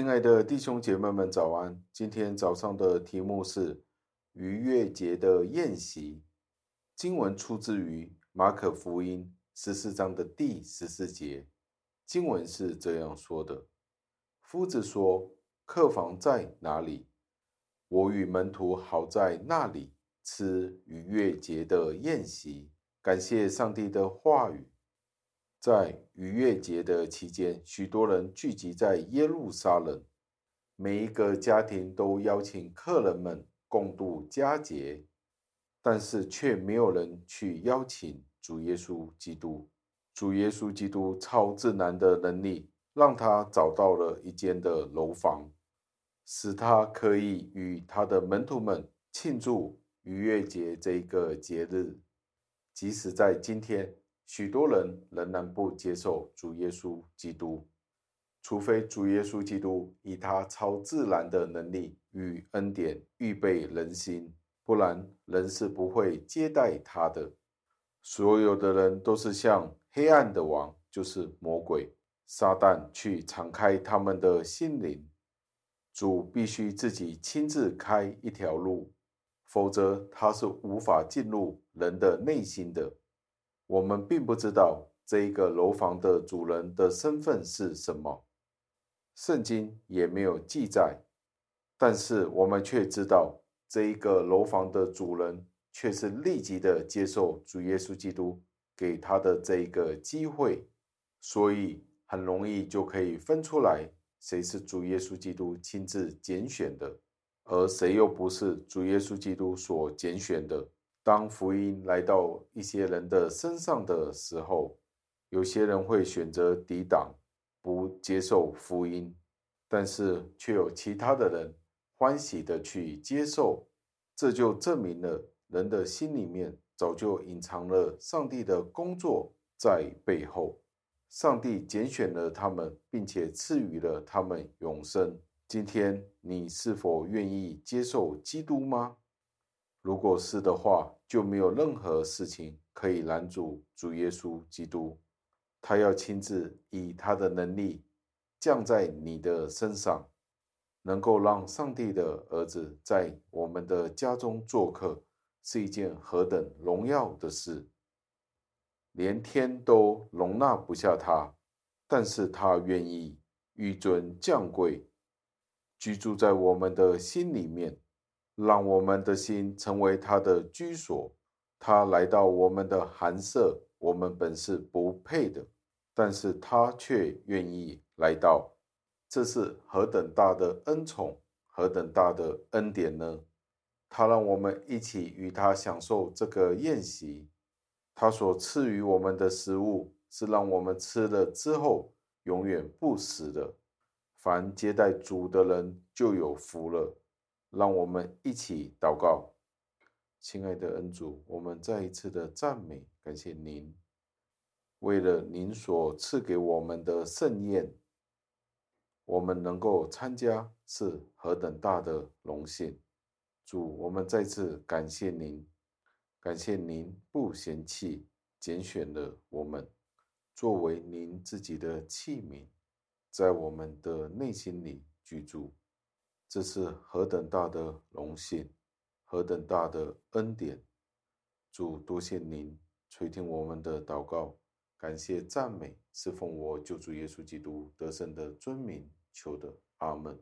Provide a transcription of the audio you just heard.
亲爱的弟兄姐妹们，早安！今天早上的题目是逾越节的宴席。经文出自于马可福音十四章的第十四节。经文是这样说的：“夫子说，客房在哪里？我与门徒好在那里吃逾越节的宴席。”感谢上帝的话语。在逾越节的期间，许多人聚集在耶路撒冷，每一个家庭都邀请客人们共度佳节，但是却没有人去邀请主耶稣基督。主耶稣基督超自然的能力，让他找到了一间的楼房，使他可以与他的门徒们庆祝逾越节这个节日，即使在今天。许多人仍然不接受主耶稣基督，除非主耶稣基督以他超自然的能力与恩典预备人心，不然人是不会接待他的。所有的人都是向黑暗的王，就是魔鬼撒旦去敞开他们的心灵。主必须自己亲自开一条路，否则他是无法进入人的内心的。我们并不知道这一个楼房的主人的身份是什么，圣经也没有记载，但是我们却知道这一个楼房的主人却是立即的接受主耶稣基督给他的这一个机会，所以很容易就可以分出来谁是主耶稣基督亲自拣选的，而谁又不是主耶稣基督所拣选的。当福音来到一些人的身上的时候，有些人会选择抵挡，不接受福音，但是却有其他的人欢喜的去接受，这就证明了人的心里面早就隐藏了上帝的工作在背后，上帝拣选了他们，并且赐予了他们永生。今天你是否愿意接受基督吗？如果是的话，就没有任何事情可以拦阻主耶稣基督。他要亲自以他的能力降在你的身上，能够让上帝的儿子在我们的家中做客，是一件何等荣耀的事！连天都容纳不下他，但是他愿意紆尊降贵，居住在我们的心里面。让我们的心成为他的居所。他来到我们的寒舍，我们本是不配的，但是他却愿意来到。这是何等大的恩宠，何等大的恩典呢？他让我们一起与他享受这个宴席。他所赐予我们的食物，是让我们吃了之后永远不死的。凡接待主的人就有福了。让我们一起祷告，亲爱的恩主，我们再一次的赞美感谢您，为了您所赐给我们的盛宴，我们能够参加是何等大的荣幸。主，我们再次感谢您，感谢您不嫌弃，拣选了我们作为您自己的器皿，在我们的内心里居住。这是何等大的荣幸，何等大的恩典！主，多谢您垂听我们的祷告，感谢赞美，是奉我救主耶稣基督得胜的尊名求的，阿门。